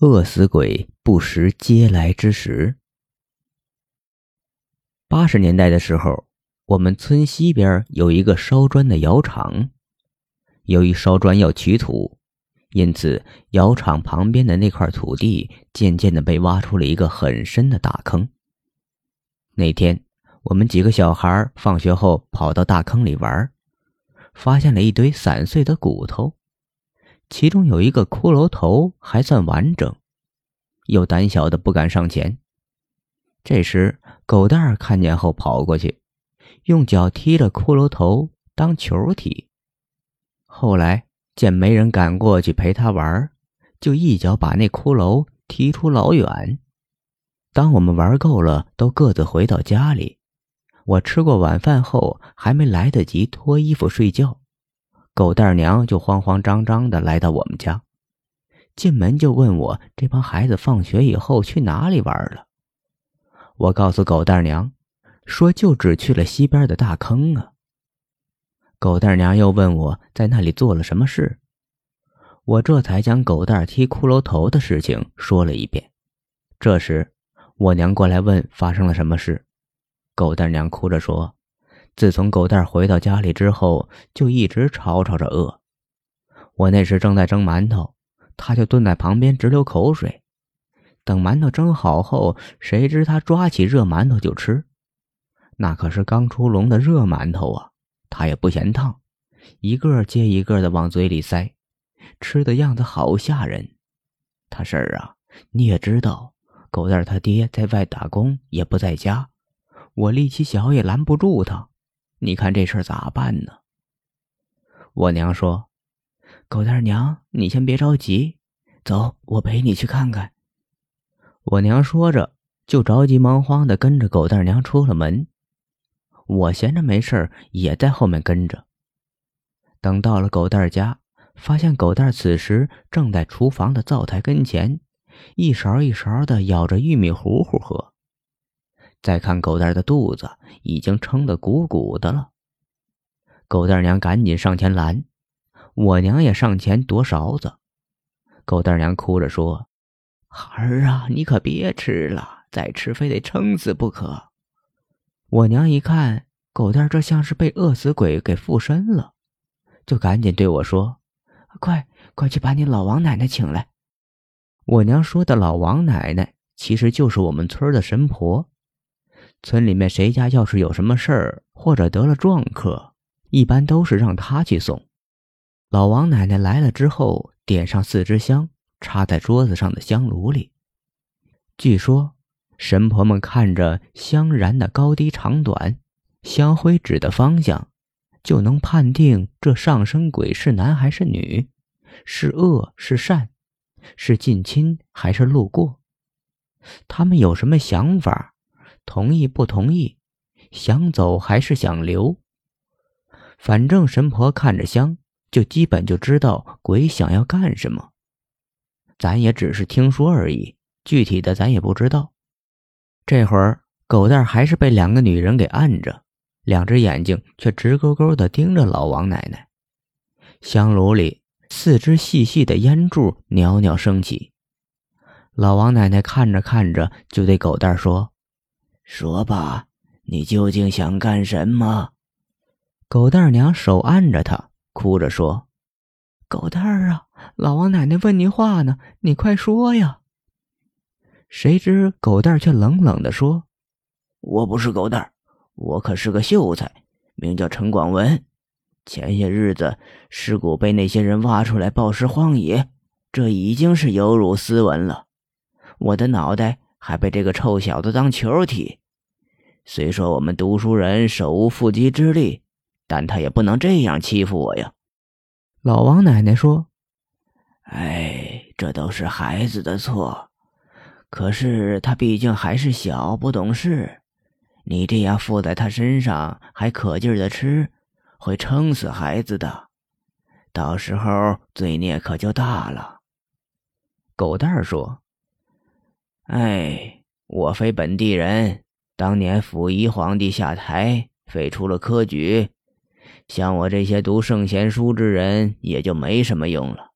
饿死鬼不食嗟来之食。八十年代的时候，我们村西边有一个烧砖的窑厂，由于烧砖要取土，因此窑厂旁边的那块土地渐渐的被挖出了一个很深的大坑。那天，我们几个小孩放学后跑到大坑里玩，发现了一堆散碎的骨头。其中有一个骷髅头还算完整，又胆小的不敢上前。这时，狗蛋儿看见后跑过去，用脚踢了骷髅头当球踢。后来见没人敢过去陪他玩，就一脚把那骷髅踢出老远。当我们玩够了，都各自回到家里。我吃过晚饭后，还没来得及脱衣服睡觉。狗蛋娘就慌慌张张的来到我们家，进门就问我这帮孩子放学以后去哪里玩了。我告诉狗蛋娘，说就只去了西边的大坑啊。狗蛋娘又问我在那里做了什么事，我这才将狗蛋踢骷髅头的事情说了一遍。这时，我娘过来问发生了什么事，狗蛋娘哭着说。自从狗蛋回到家里之后，就一直吵吵着饿。我那时正在蒸馒头，他就蹲在旁边直流口水。等馒头蒸好后，谁知他抓起热馒头就吃，那可是刚出笼的热馒头啊！他也不嫌烫，一个接一个的往嘴里塞，吃的样子好吓人。他婶儿啊，你也知道，狗蛋他爹在外打工，也不在家，我力气小也拦不住他。你看这事儿咋办呢？我娘说：“狗蛋娘，你先别着急，走，我陪你去看看。”我娘说着，就着急忙慌的跟着狗蛋娘出了门。我闲着没事儿，也在后面跟着。等到了狗蛋家，发现狗蛋此时正在厨房的灶台跟前，一勺一勺的舀着玉米糊糊喝。再看狗蛋的肚子已经撑得鼓鼓的了，狗蛋娘赶紧上前拦，我娘也上前夺勺子。狗蛋娘哭着说：“孩儿啊，你可别吃了，再吃非得撑死不可。”我娘一看狗蛋这像是被饿死鬼给附身了，就赶紧对我说：“快快去把你老王奶奶请来。”我娘说的老王奶奶其实就是我们村的神婆。村里面谁家要是有什么事儿，或者得了壮客，一般都是让他去送。老王奶奶来了之后，点上四支香，插在桌子上的香炉里。据说，神婆们看着香燃的高低长短，香灰指的方向，就能判定这上身鬼是男还是女，是恶是善，是近亲还是路过。他们有什么想法？同意不同意？想走还是想留？反正神婆看着香，就基本就知道鬼想要干什么。咱也只是听说而已，具体的咱也不知道。这会儿狗蛋还是被两个女人给按着，两只眼睛却直勾勾的盯着老王奶奶。香炉里四支细细的烟柱袅袅升起。老王奶奶看着看着，就对狗蛋说。说吧，你究竟想干什么？狗蛋儿娘手按着他，哭着说：“狗蛋儿啊，老王奶奶问你话呢，你快说呀！”谁知狗蛋儿却冷冷的说：“我不是狗蛋儿，我可是个秀才，名叫陈广文。前些日子尸骨被那些人挖出来暴尸荒野，这已经是有辱斯文了。我的脑袋……”还被这个臭小子当球踢。虽说我们读书人手无缚鸡之力，但他也不能这样欺负我呀。老王奶奶说：“哎，这都是孩子的错。可是他毕竟还是小，不懂事。你这样附在他身上，还可劲儿的吃，会撑死孩子的。到时候罪孽可就大了。”狗蛋儿说。哎，我非本地人。当年溥仪皇帝下台，废除了科举，像我这些读圣贤书之人也就没什么用了。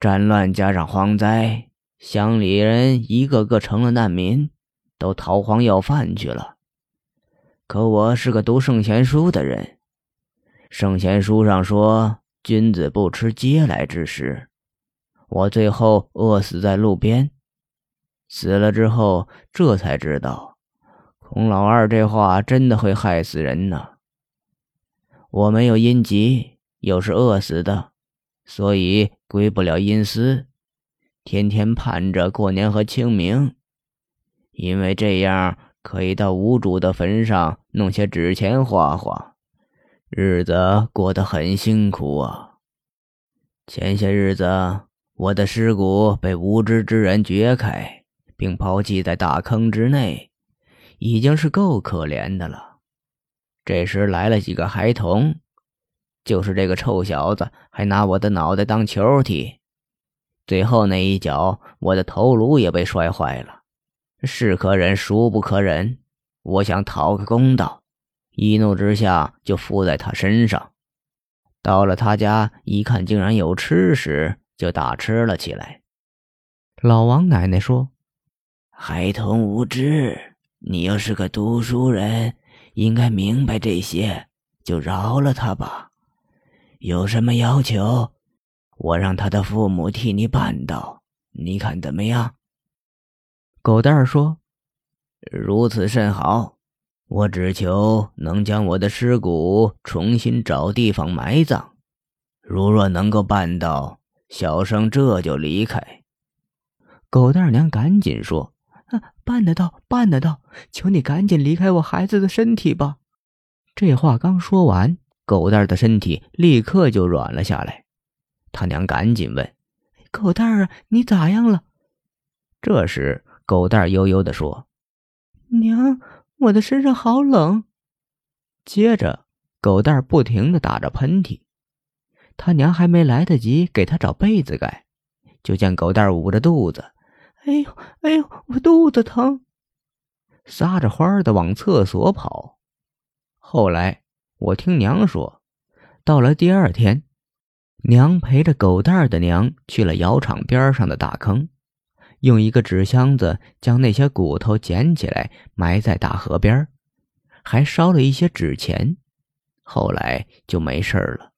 战乱加上荒灾，乡里人一个个成了难民，都逃荒要饭去了。可我是个读圣贤书的人，圣贤书上说，君子不吃嗟来之食。我最后饿死在路边，死了之后，这才知道，孔老二这话真的会害死人呢。我没有阴疾，又是饿死的，所以归不了阴司，天天盼着过年和清明，因为这样可以到无主的坟上弄些纸钱花花，日子过得很辛苦啊。前些日子。我的尸骨被无知之人掘开，并抛弃在大坑之内，已经是够可怜的了。这时来了几个孩童，就是这个臭小子，还拿我的脑袋当球踢。最后那一脚，我的头颅也被摔坏了。是可忍，孰不可忍？我想讨个公道，一怒之下就附在他身上。到了他家一看，竟然有吃食。就大吃了起来。老王奶奶说：“孩童无知，你要是个读书人，应该明白这些，就饶了他吧。有什么要求，我让他的父母替你办到，你看怎么样？”狗蛋儿说：“如此甚好，我只求能将我的尸骨重新找地方埋葬。如若能够办到。”小生这就离开。狗蛋娘赶紧说：“，办得到，办得到！求你赶紧离开我孩子的身体吧。”这话刚说完，狗蛋的身体立刻就软了下来。他娘赶紧问：“狗蛋啊，你咋样了？”这时，狗蛋悠悠地说：“娘，我的身上好冷。”接着，狗蛋不停地打着喷嚏。他娘还没来得及给他找被子盖，就见狗蛋捂着肚子，哎呦哎呦，我肚子疼，撒着欢儿的往厕所跑。后来我听娘说，到了第二天，娘陪着狗蛋儿的娘去了窑厂边上的大坑，用一个纸箱子将那些骨头捡起来埋在大河边，还烧了一些纸钱。后来就没事了。